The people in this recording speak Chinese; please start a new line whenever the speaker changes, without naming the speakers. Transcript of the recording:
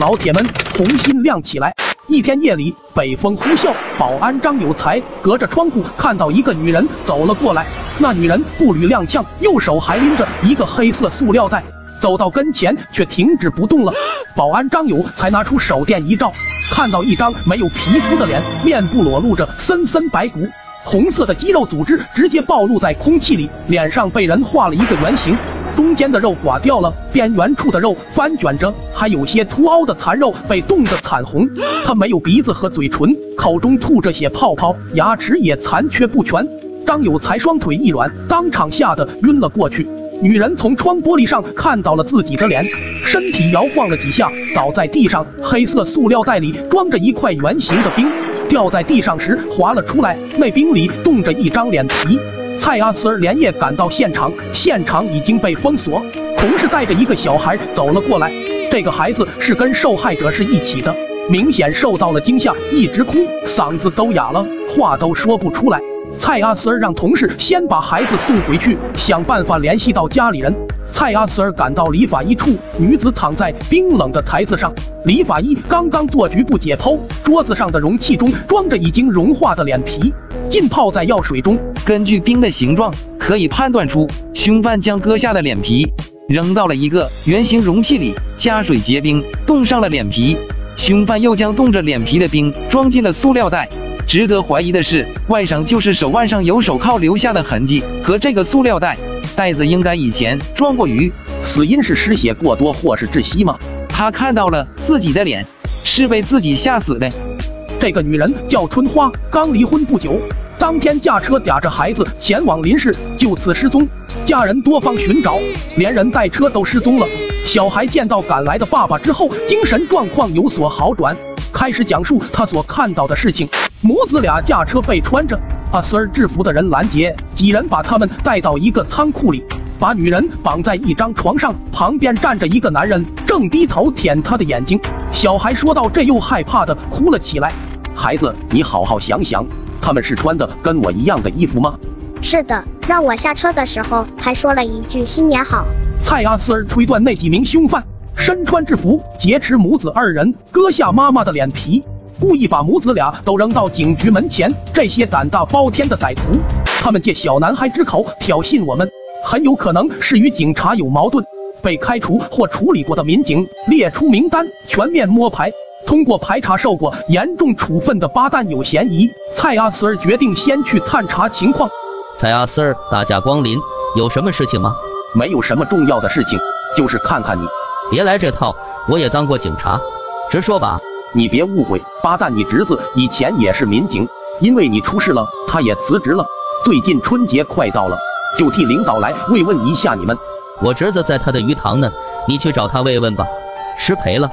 老铁们红心亮起来。一天夜里，北风呼啸，保安张有才隔着窗户看到一个女人走了过来。那女人步履踉跄，右手还拎着一个黑色塑料袋，走到跟前却停止不动了。保安张有才拿出手电一照，看到一张没有皮肤的脸，面部裸露着森森白骨，红色的肌肉组织直接暴露在空气里，脸上被人画了一个圆形。中间的肉刮掉了，边缘处的肉翻卷着，还有些凸凹的残肉被冻得惨红。他没有鼻子和嘴唇，口中吐着血泡泡，牙齿也残缺不全。张有才双腿一软，当场吓得晕了过去。女人从窗玻璃上看到了自己的脸，身体摇晃了几下，倒在地上。黑色塑料袋里装着一块圆形的冰，掉在地上时滑了出来，那冰里冻着一张脸皮。蔡阿慈儿连夜赶到现场，现场已经被封锁。同事带着一个小孩走了过来，这个孩子是跟受害者是一起的，明显受到了惊吓，一直哭，嗓子都哑了，话都说不出来。蔡阿慈儿让同事先把孩子送回去，想办法联系到家里人。蔡阿慈儿赶到理发衣处，女子躺在冰冷的台子上，理发衣刚刚做局部解剖，桌子上的容器中装着已经融化的脸皮，浸泡在药水中。
根据冰的形状，可以判断出凶犯将割下的脸皮扔到了一个圆形容器里，加水结冰，冻上了脸皮。凶犯又将冻着脸皮的冰装进了塑料袋。值得怀疑的是，外伤就是手腕上有手铐留下的痕迹和这个塑料袋。袋子应该以前装过鱼，
死因是失血过多或是窒息吗？
他看到了自己的脸，是被自己吓死的。
这个女人叫春花，刚离婚不久，当天驾车嗲着孩子前往林市，就此失踪。家人多方寻找，连人带车都失踪了。小孩见到赶来的爸爸之后，精神状况有所好转，开始讲述他所看到的事情。母子俩驾车被穿着。阿 Sir 制服的人拦截，几人把他们带到一个仓库里，把女人绑在一张床上，旁边站着一个男人，正低头舔她的眼睛。小孩说到这又害怕的哭了起来。孩子，你好好想想，他们是穿的跟我一样的衣服吗？
是的，让我下车的时候还说了一句新年好。
蔡阿斯儿推断那几名凶犯身穿制服劫持母子二人，割下妈妈的脸皮。故意把母子俩都扔到警局门前，这些胆大包天的歹徒，他们借小男孩之口挑衅我们，很有可能是与警察有矛盾，被开除或处理过的民警列出名单，全面摸排，通过排查受过严重处分的八蛋有嫌疑。蔡阿斯尔决定先去探查情况。
蔡阿斯尔，大驾光临，有什么事情吗？
没有什么重要的事情，就是看看你。
别来这套，我也当过警察，直说吧。
你别误会，八蛋，你侄子以前也是民警，因为你出事了，他也辞职了。最近春节快到了，就替领导来慰问一下你们。
我侄子在他的鱼塘呢，你去找他慰问吧。失陪了。